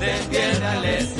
despiértales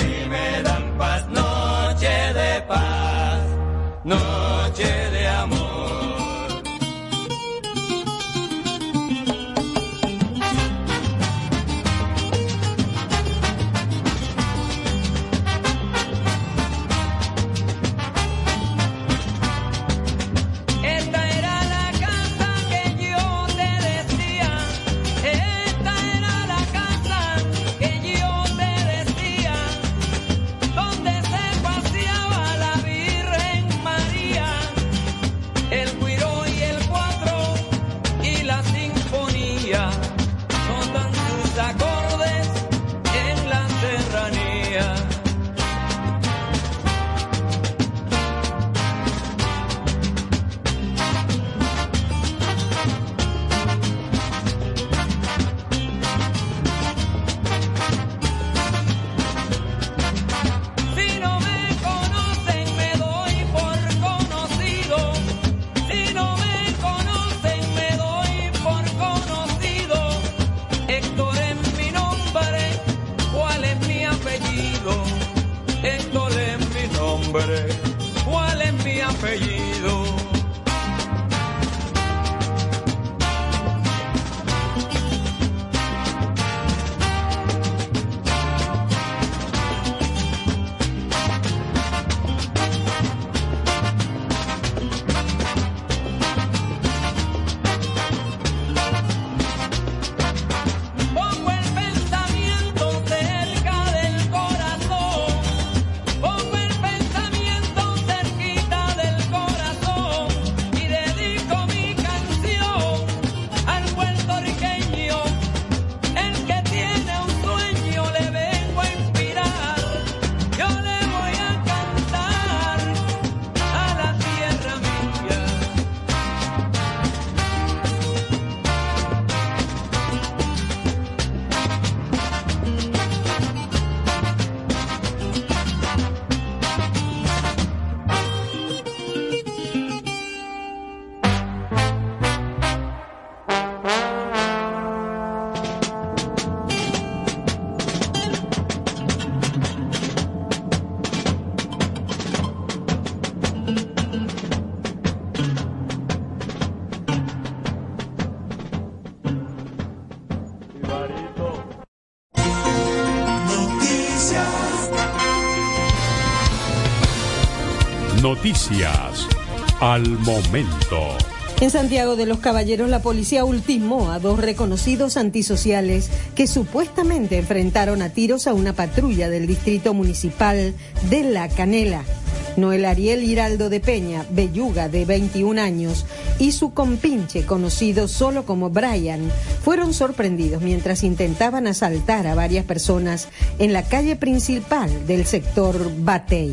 Al momento. En Santiago de los Caballeros, la policía ultimó a dos reconocidos antisociales que supuestamente enfrentaron a tiros a una patrulla del distrito municipal de La Canela. Noel Ariel Hiraldo de Peña, Belluga, de 21 años, y su compinche, conocido solo como Brian, fueron sorprendidos mientras intentaban asaltar a varias personas en la calle principal del sector Batey.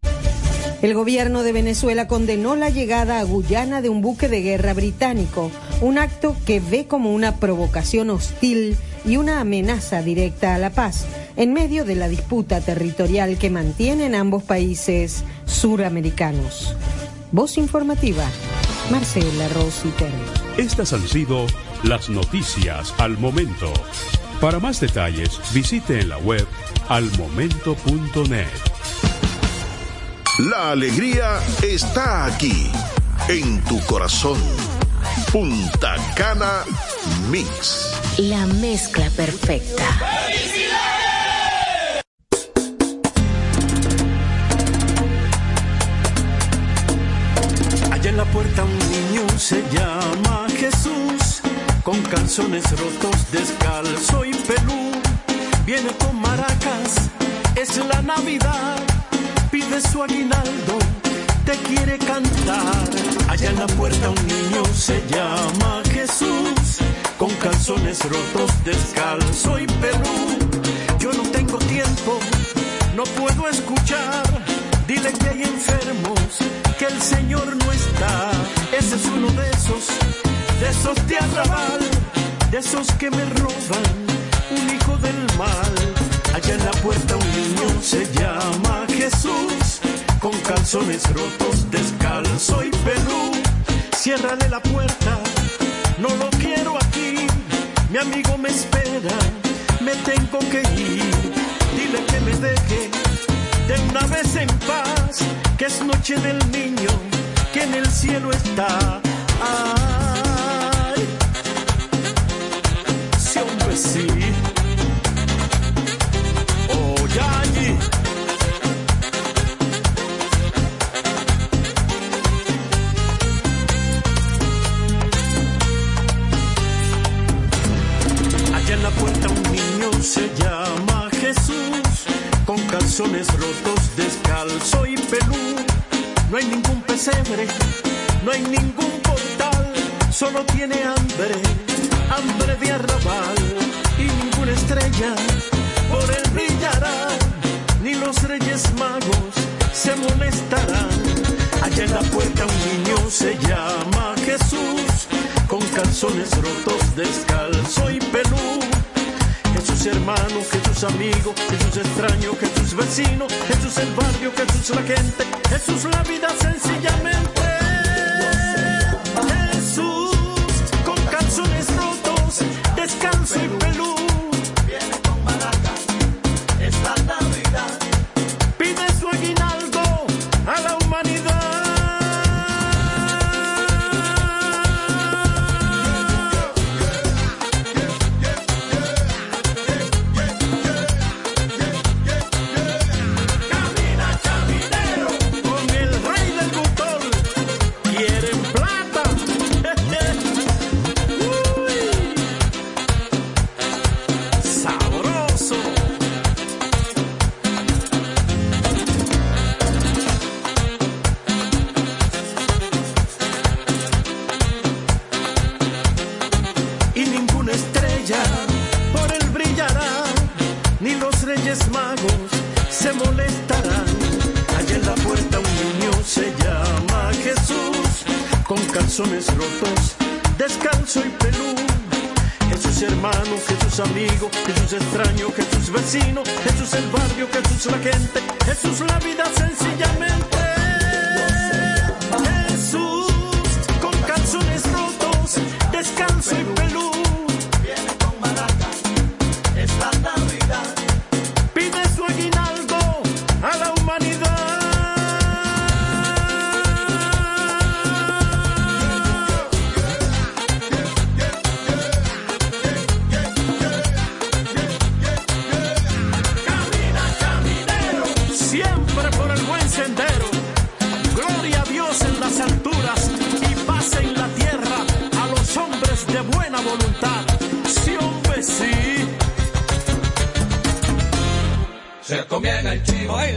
El gobierno de Venezuela condenó la llegada a Guyana de un buque de guerra británico, un acto que ve como una provocación hostil y una amenaza directa a la paz en medio de la disputa territorial que mantienen ambos países suramericanos. Voz informativa, Marcela Rossi Pérez. Estas han sido las noticias al momento. Para más detalles, visite en la web almomento.net. La alegría está aquí, en tu corazón. Punta Cana Mix. La mezcla perfecta. Allá en la puerta un niño se llama Jesús, con calzones rotos, descalzo y pelú. Viene con maracas, es la Navidad, su aguinaldo, te quiere cantar. Allá en la puerta un niño se llama Jesús, con calzones rotos, descalzo y pelú. Yo no te puedo escuchar. Dile que hay enfermos, que el Señor no está. Ese es uno de esos, de esos de arrabal, de esos que me roban, un hijo del mal. Allá en la puerta un niño se llama Jesús, con calzones rotos, descalzo y pelú. Ciérrale la puerta, no lo quiero aquí. Mi amigo me espera, me tengo que ir. Dile que me deje de una vez en paz, que es noche del niño, que en el cielo está. Ay, sí, hombre, sí. Se llama Jesús, con calzones rotos, descalzo y pelú. No hay ningún pesebre, no hay ningún portal, solo tiene hambre, hambre de arrabal. Y ninguna estrella por él brillará, ni los reyes magos se molestarán. Allá en la puerta un niño se llama Jesús, con calzones rotos, descalzo y pelú. Jesús hermano, Jesús amigo, Jesús extraño, Jesús vecino, Jesús el barrio, Jesús la gente, Jesús la vida sencillamente. Jesús con calzones rotos, descalzo y pelú.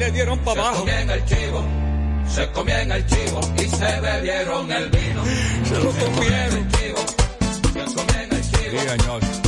Le dieron para Se comían el chivo. Se comían el chivo y se bebieron el vino. Se lo comieron. chivo. Se comían el chivo. Sí,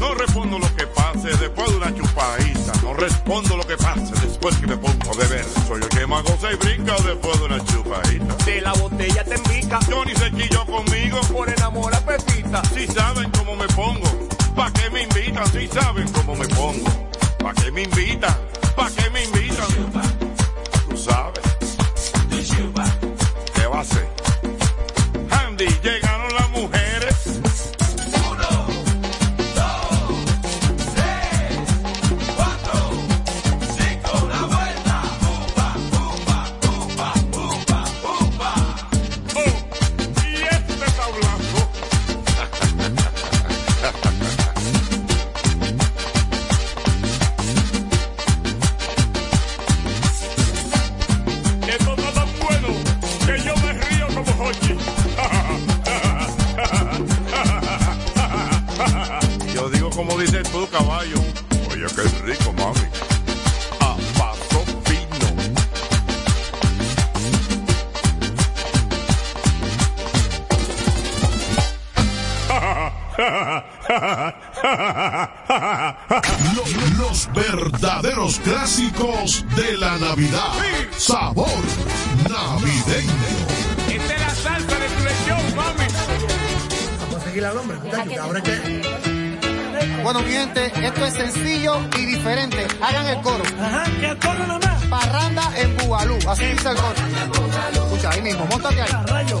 No respondo lo que pase después de una chupadita. No respondo lo que pase después que me pongo a beber. Soy el que más goza y brinca después de una chupadita. De la botella te embica. Johnny se chilló conmigo por enamora Pepita. Si saben cómo me pongo, pa' que me invitan. Si saben cómo me pongo, pa' que me invitan. Pa' que me invitan. clásicos de la Navidad. Sabor navideño. Esta es la salsa de tu lechón, mami. Vamos a seguir al hombre, ahora que... Bueno, mi gente, esto es sencillo y diferente. Hagan el coro. Ajá, que el coro nomás. Parranda en Bugalú, así dice el coro. Escucha, ahí mismo, montate ahí. Rayo.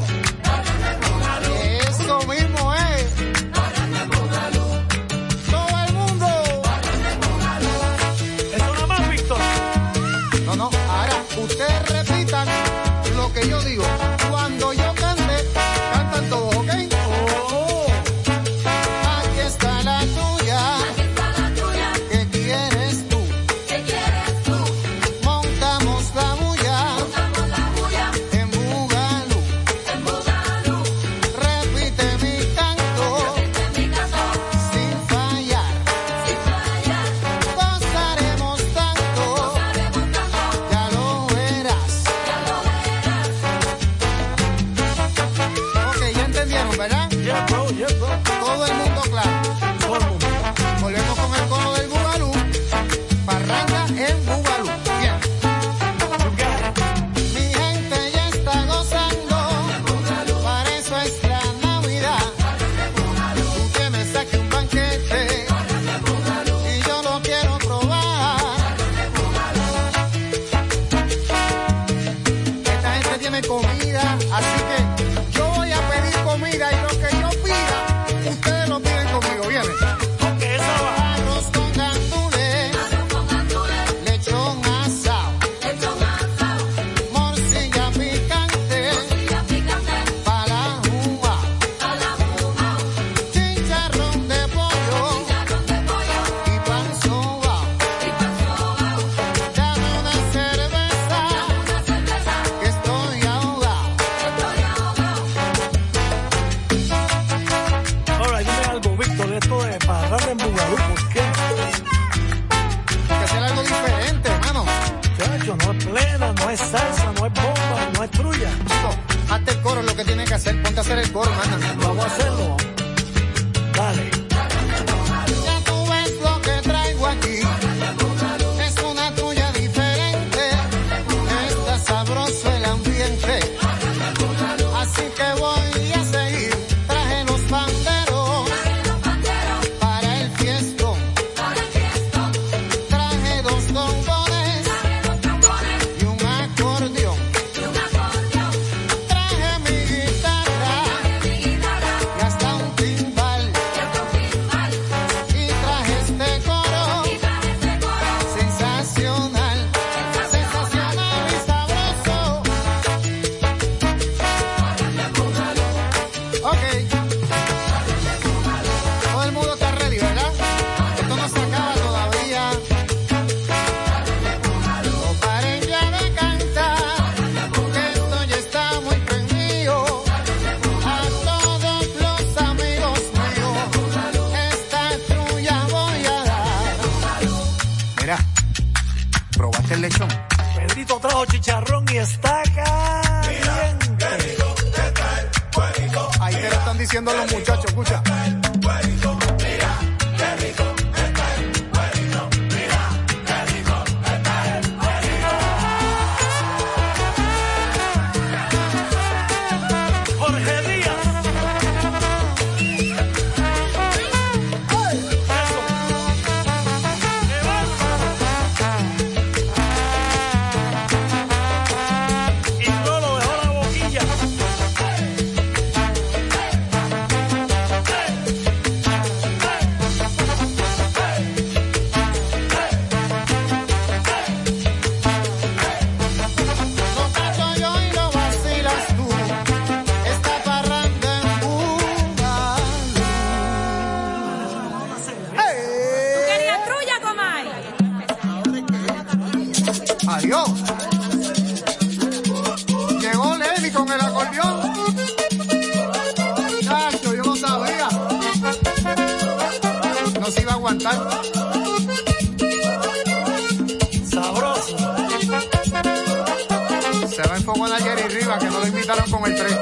el fogón a Jerry Rivas, que no lo invitaron con el tren.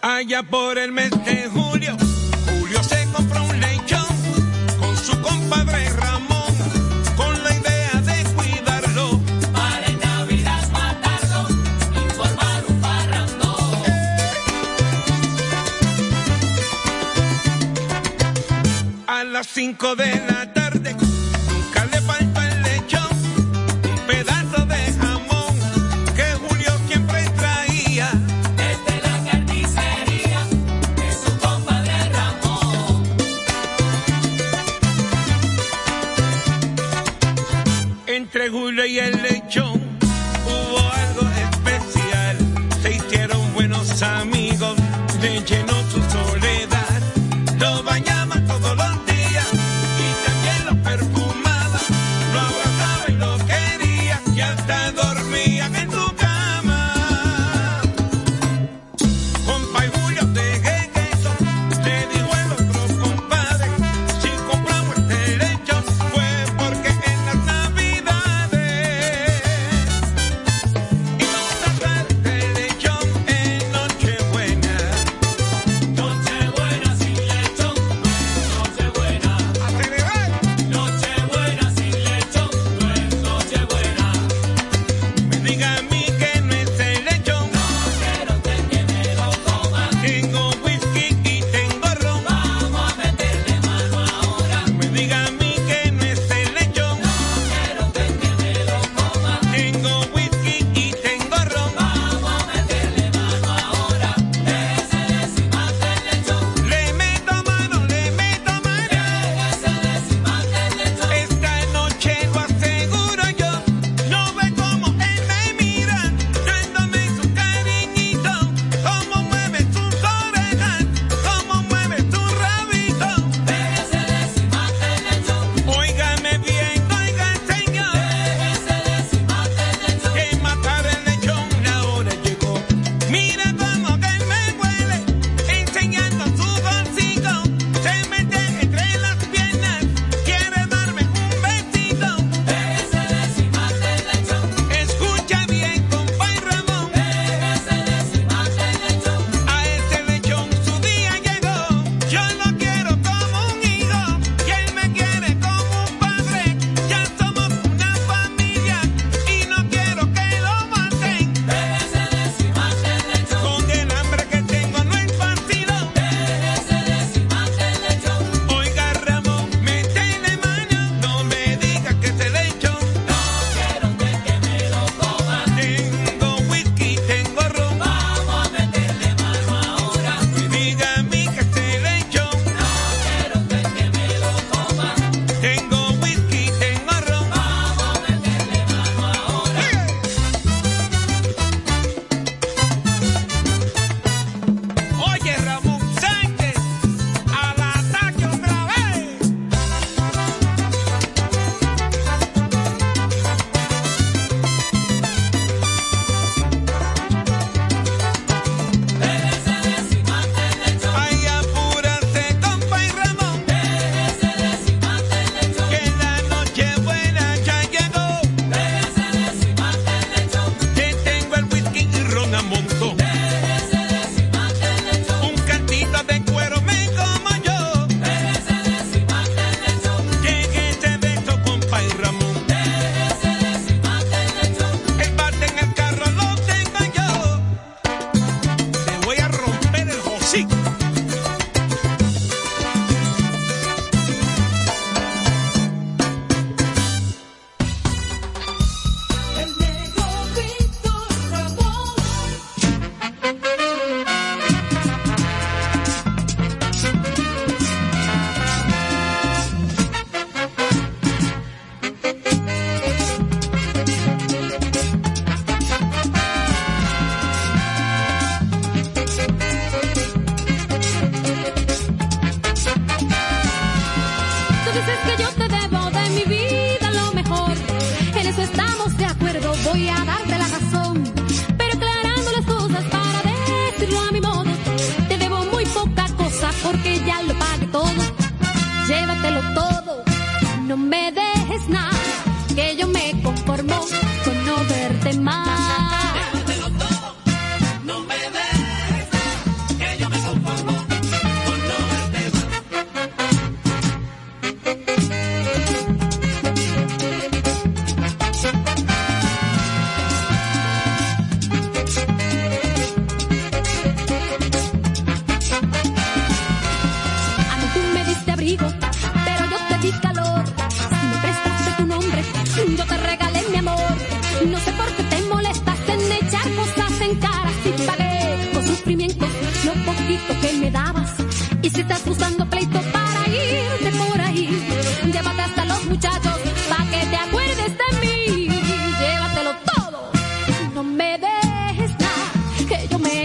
Allá por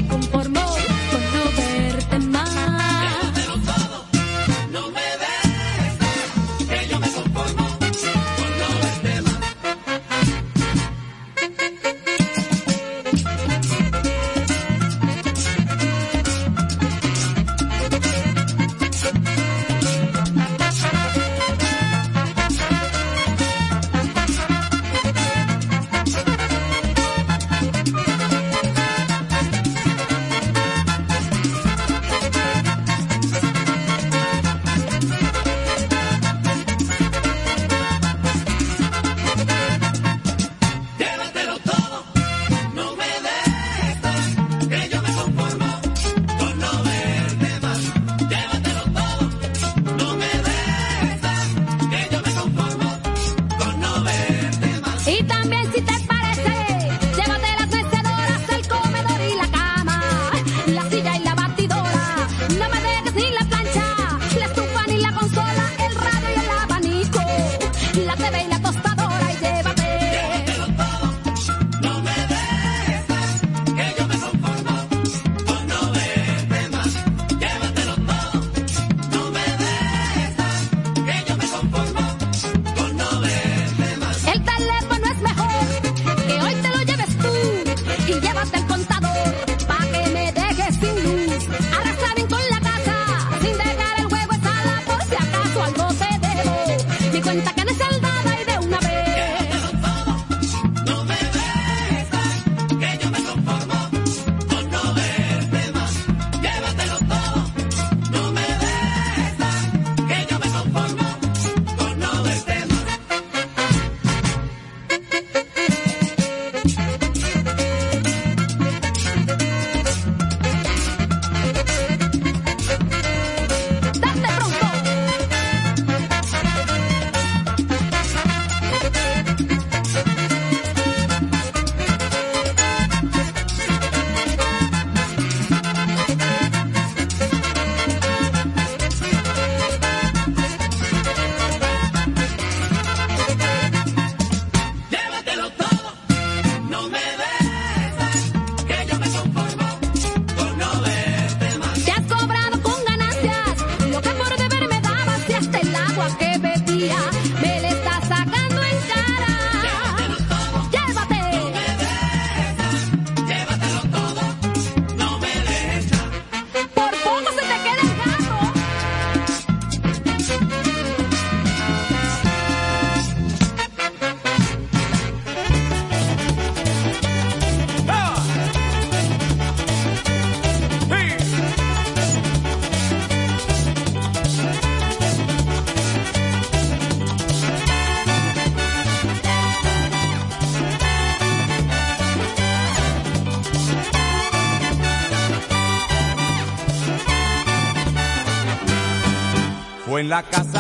me.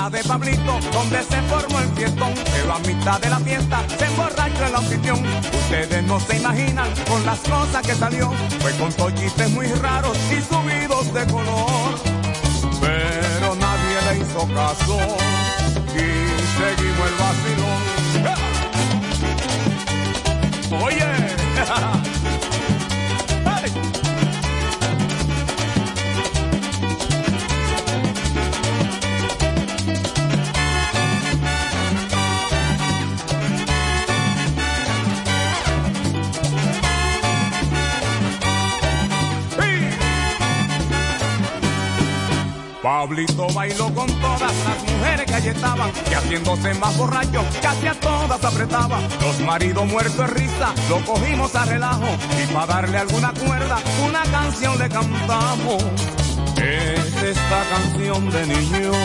de Pablito, donde se formó el fiestón. Pero a mitad de la fiesta se emborrachó el anfitrión. Ustedes no se imaginan con las cosas que salió. Fue con tollites muy raros y subidos de color. Pero nadie le hizo caso y seguimos el vacilón. Pablito bailó con todas las mujeres que allí estaban, que haciéndose más borracho, casi a todas apretaba. Los maridos muertos de risa, lo cogimos a relajo, y para darle alguna cuerda, una canción le cantamos. Es esta canción de niños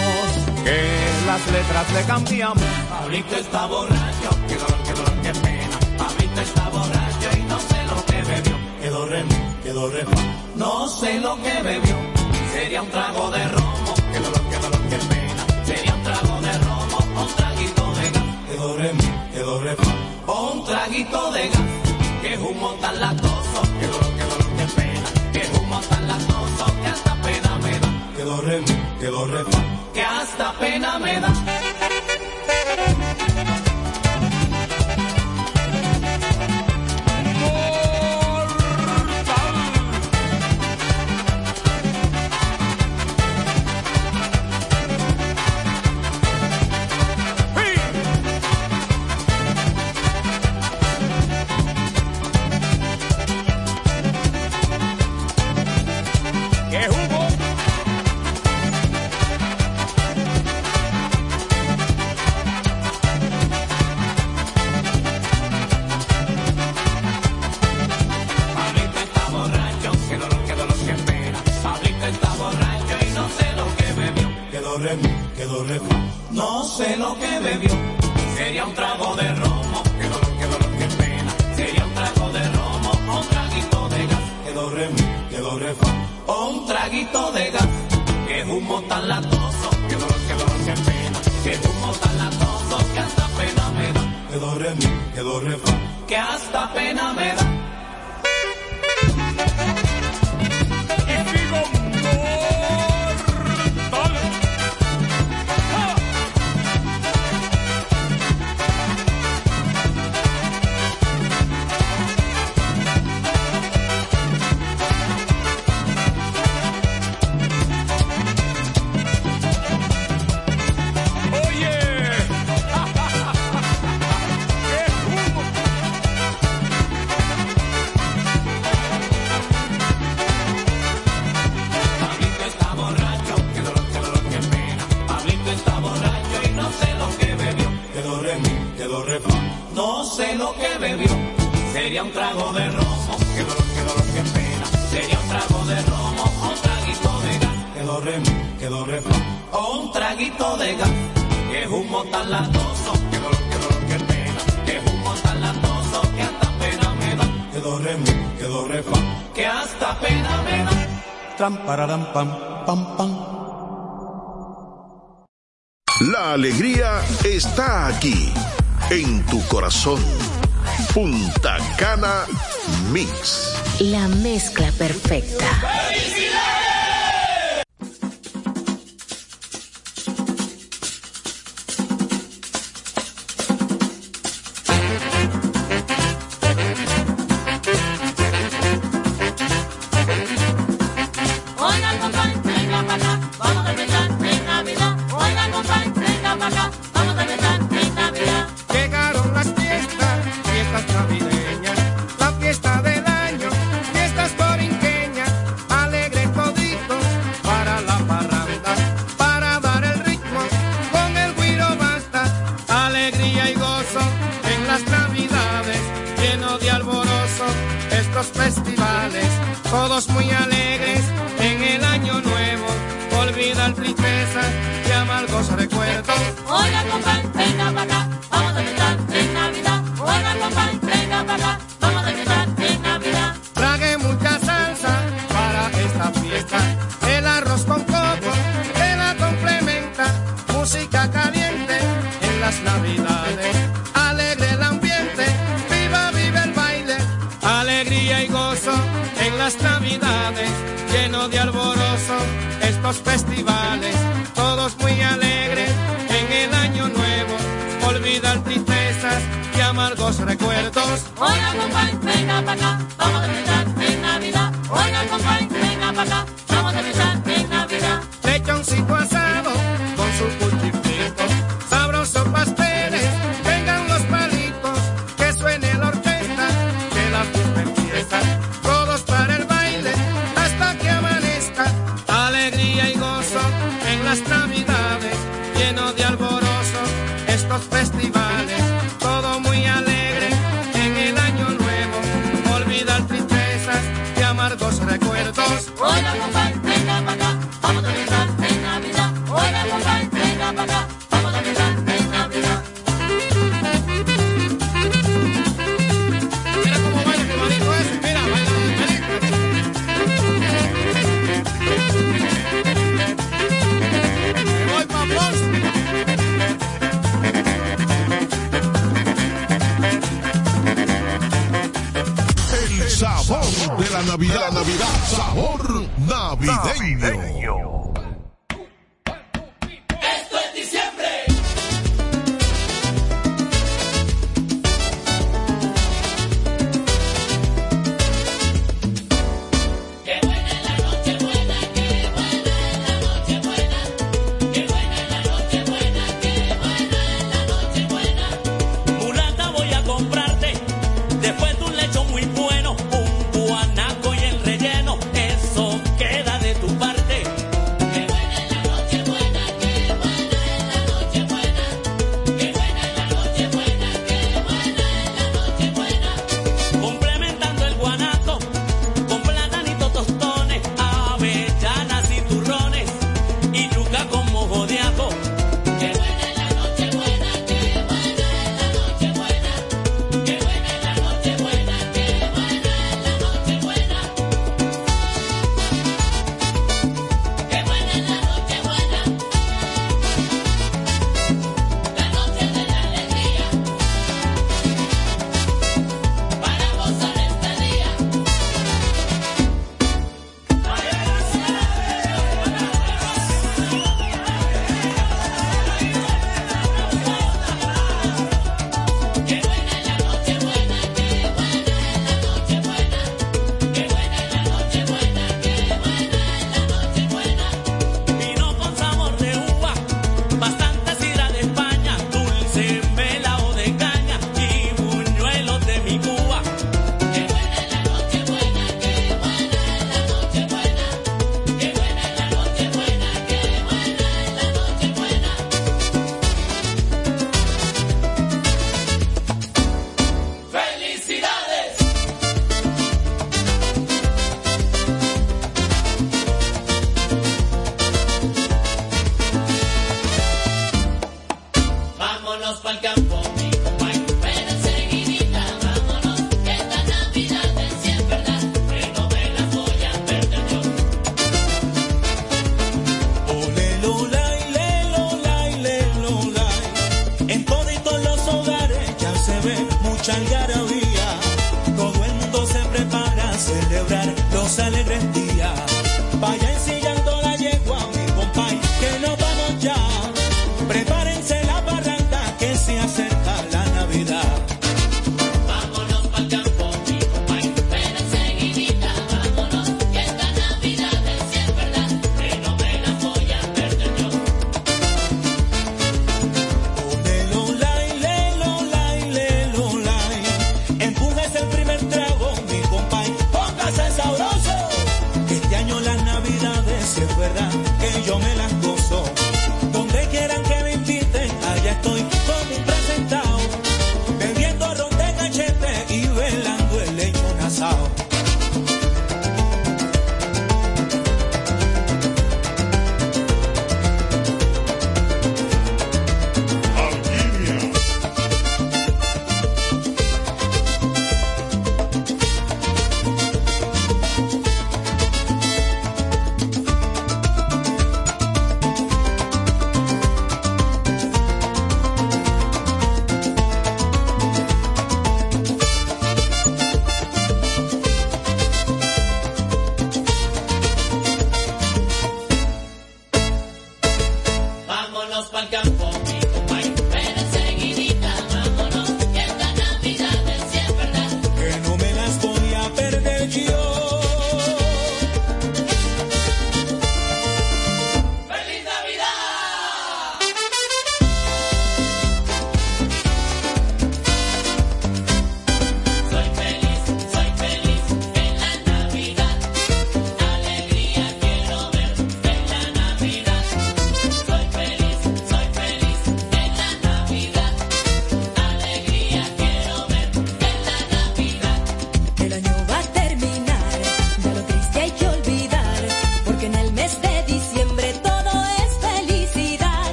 que las letras le cambiamos. Pablito está borracho, qué dolor, qué dolor, qué pena. Pablito está borracho y no sé lo que bebió. Quedó remo, quedó remo, no sé lo que bebió. Sería un trago de romo sobre o un traguito de gas, que es humo tan latoso, que dolor, que dolor, que pena, que humo tan latoso, que hasta pena me da, que lo que que hasta pena me da. en tu corazón. Punta Cana Mix. La mezcla perfecta. los alegres días. Vaya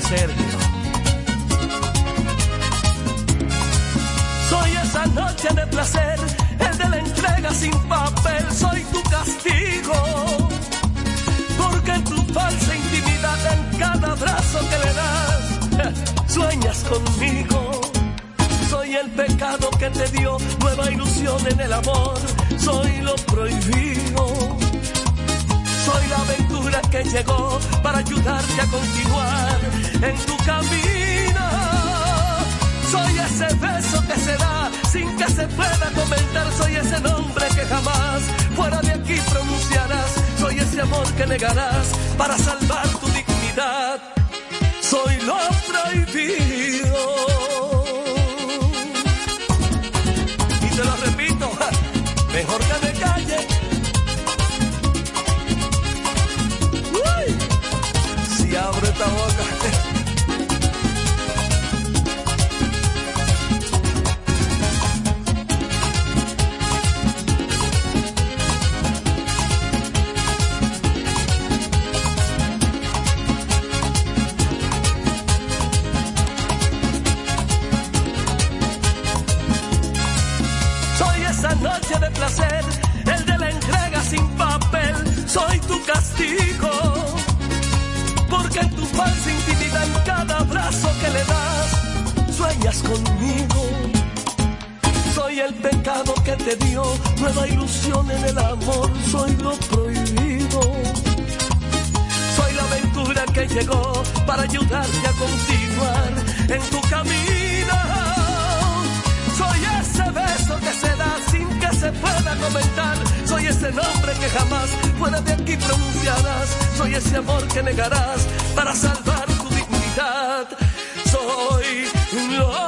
Sergio. Soy esa noche de placer, el de la entrega sin papel, soy tu castigo. Porque en tu falsa intimidad, en cada abrazo que le das, sueñas conmigo. Soy el pecado que te dio nueva ilusión en el amor, soy lo prohibido. Soy la aventura que llegó para ayudarte a continuar en tu camino. Soy ese beso que se da sin que se pueda comentar. Soy ese nombre que jamás fuera de aquí pronunciarás. Soy ese amor que negarás para salvar tu dignidad. Soy lo prohibido. Y te lo repito, mejor que me calle. Esta boca. Que le das, sueñas conmigo. Soy el pecado que te dio nueva ilusión en el amor. Soy lo prohibido. Soy la aventura que llegó para ayudarte a continuar en tu camino. Soy ese beso que se da sin que se pueda comentar. Soy ese nombre que jamás fuera de aquí pronunciarás. Soy ese amor que negarás para salvar tu dignidad. Soy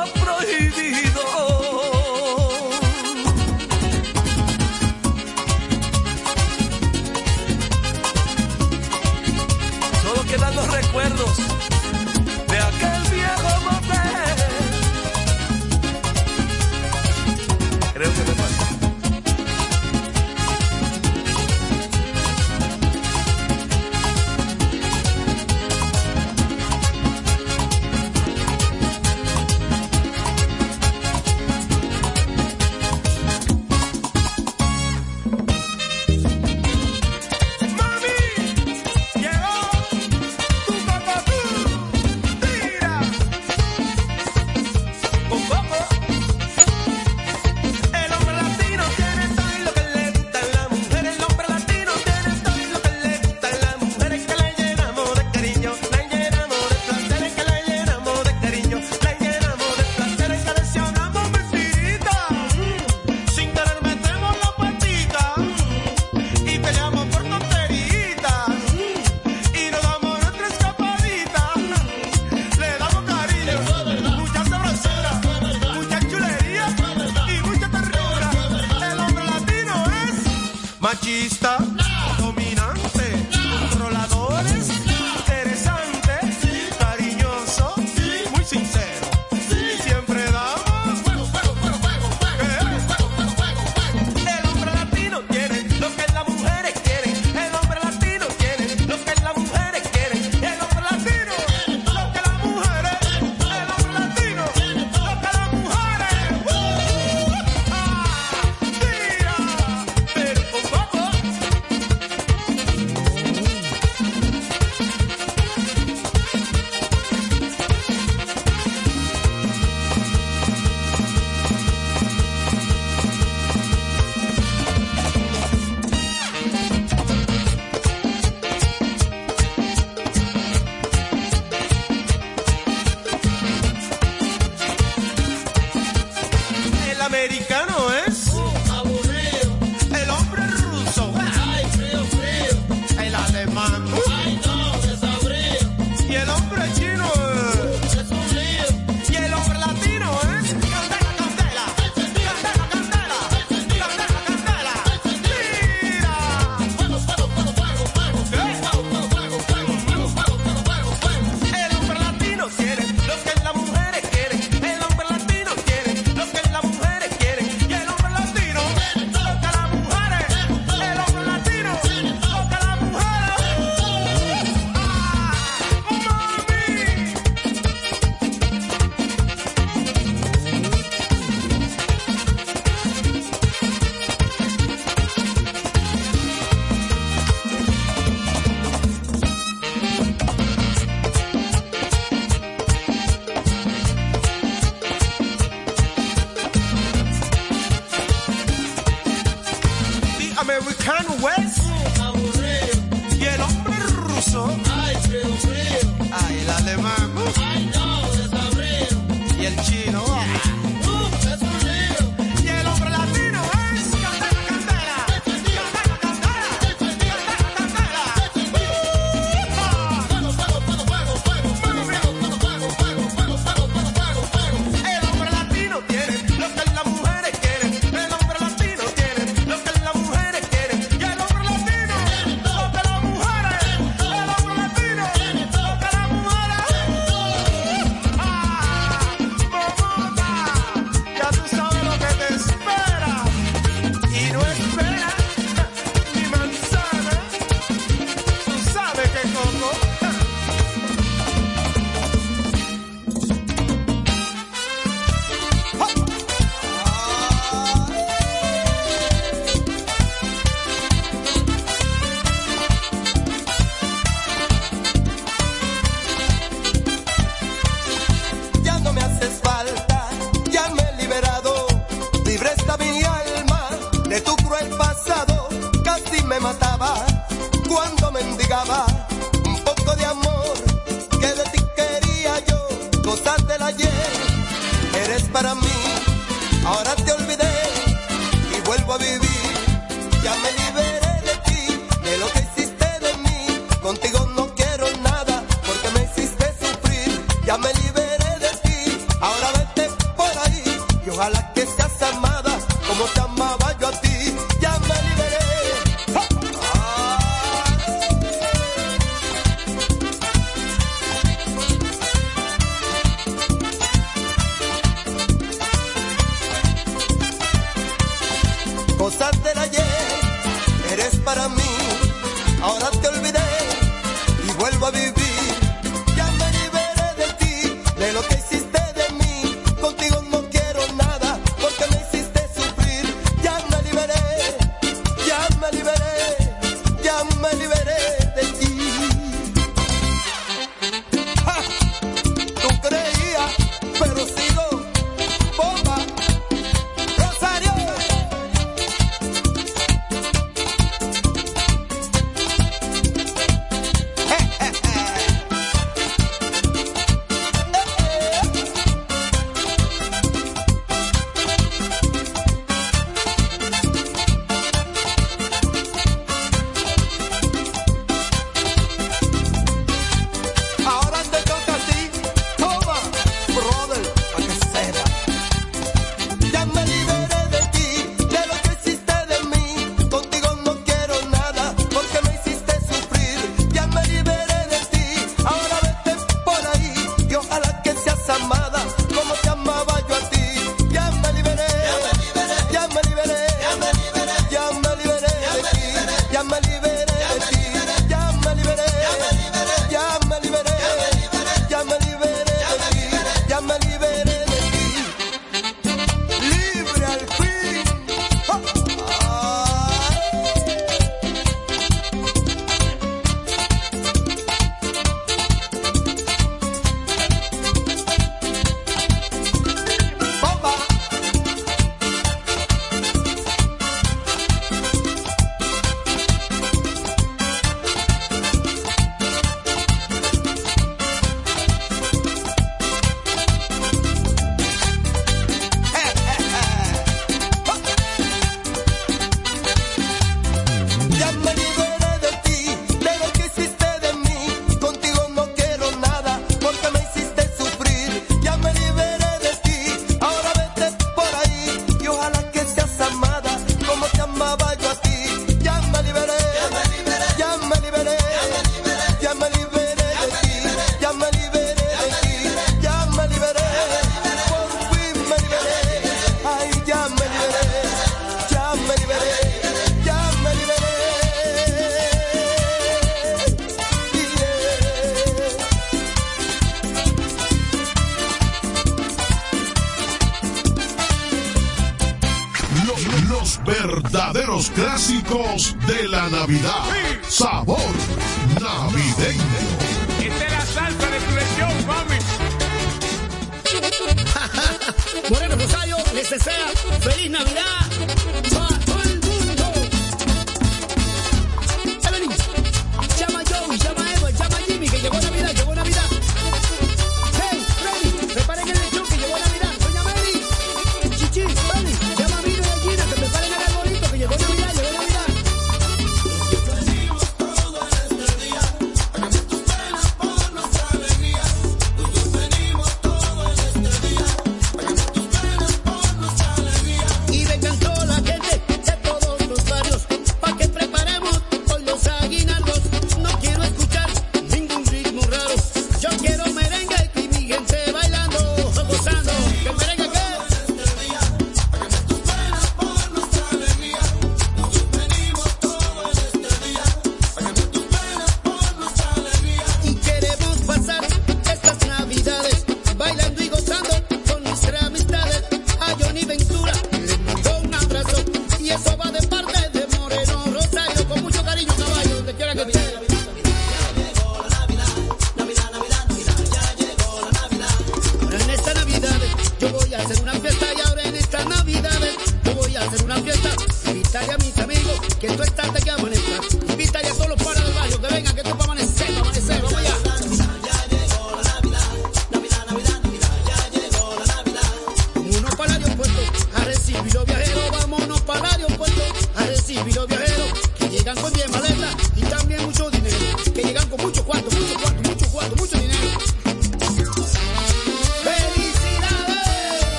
feliz Navidad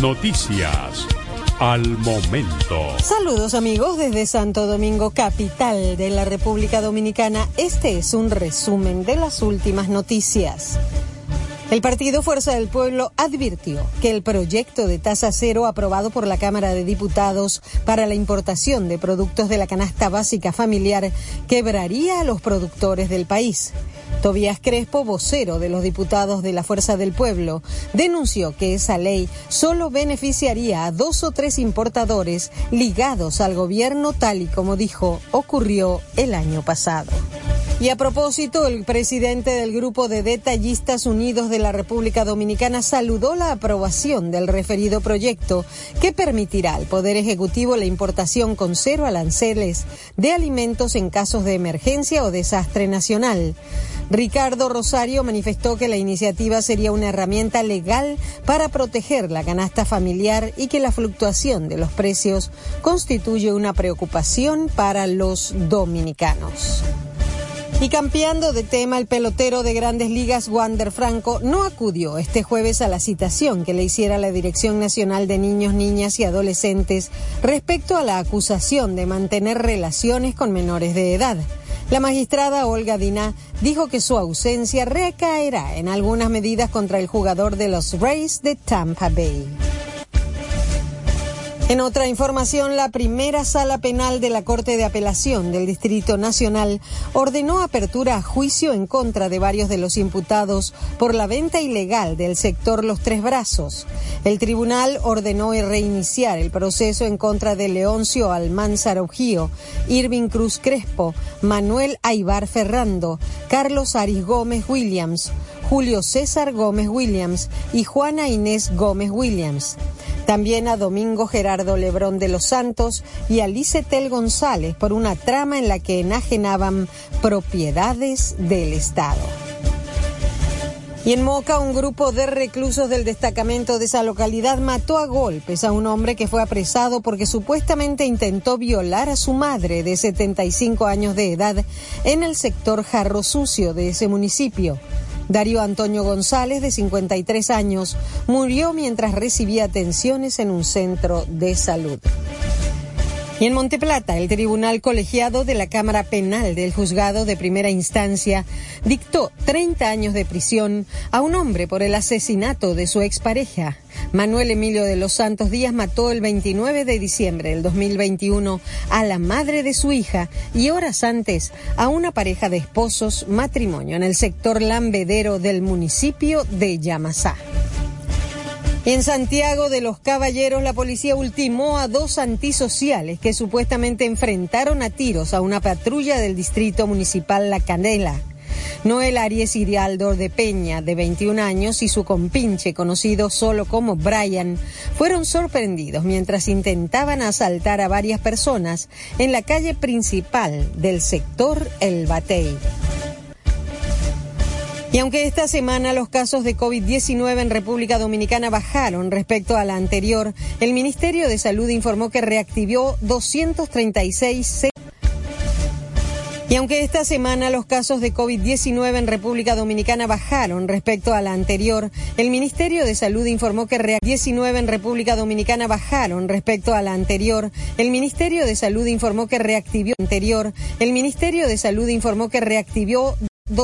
Noticias al momento. Saludos amigos desde Santo Domingo, capital de la República Dominicana. Este es un resumen de las últimas noticias. El partido Fuerza del Pueblo advirtió que el proyecto de tasa cero aprobado por la Cámara de Diputados para la importación de productos de la canasta básica familiar quebraría a los productores del país. Tobías Crespo, vocero de los diputados de la Fuerza del Pueblo, denunció que esa ley solo beneficiaría a dos o tres importadores ligados al gobierno tal y como dijo ocurrió el año pasado. Y a propósito, el presidente del Grupo de Detallistas Unidos de la República Dominicana saludó la aprobación del referido proyecto que permitirá al Poder Ejecutivo la importación con cero aranceles de alimentos en casos de emergencia o desastre nacional. Ricardo Rosario manifestó que la iniciativa sería una herramienta legal para proteger la canasta familiar y que la fluctuación de los precios constituye una preocupación para los dominicanos. Y cambiando de tema, el pelotero de grandes ligas Wander Franco no acudió este jueves a la citación que le hiciera la Dirección Nacional de Niños, Niñas y Adolescentes respecto a la acusación de mantener relaciones con menores de edad. La magistrada Olga Diná dijo que su ausencia recaerá en algunas medidas contra el jugador de los Rays de Tampa Bay. En otra información, la primera sala penal de la Corte de Apelación del Distrito Nacional ordenó apertura a juicio en contra de varios de los imputados por la venta ilegal del sector Los Tres Brazos. El tribunal ordenó reiniciar el proceso en contra de Leoncio Almanzar Ojío, Irving Cruz Crespo, Manuel Aibar Ferrando, Carlos Aris Gómez Williams, Julio César Gómez Williams y Juana Inés Gómez Williams. También a Domingo Gerardo Lebrón de los Santos y a Licetel González por una trama en la que enajenaban propiedades del Estado. Y en Moca, un grupo de reclusos del destacamento de esa localidad mató a golpes a un hombre que fue apresado porque supuestamente intentó violar a su madre de 75 años de edad en el sector Jarro Sucio de ese municipio. Darío Antonio González, de 53 años, murió mientras recibía atenciones en un centro de salud. Y en Monteplata, el Tribunal Colegiado de la Cámara Penal del Juzgado de Primera Instancia dictó 30 años de prisión a un hombre por el asesinato de su expareja. Manuel Emilio de los Santos Díaz mató el 29 de diciembre del 2021 a la madre de su hija y horas antes a una pareja de esposos matrimonio en el sector lambedero del municipio de Yamasá. En Santiago de los Caballeros, la policía ultimó a dos antisociales que supuestamente enfrentaron a tiros a una patrulla del distrito municipal La Canela. Noel Aries Irialdo de Peña, de 21 años, y su compinche, conocido solo como Brian, fueron sorprendidos mientras intentaban asaltar a varias personas en la calle principal del sector El Batey. Y aunque esta semana los casos de COVID-19 en República Dominicana bajaron respecto a la anterior, el Ministerio de Salud informó que reactivó 236 y aunque esta semana los casos de COVID-19 en República Dominicana bajaron respecto a la anterior, el Ministerio de Salud informó que re 19 en República Dominicana bajaron respecto a la anterior. El Ministerio de Salud informó que reactivó anterior. El Ministerio de Salud informó que reactivó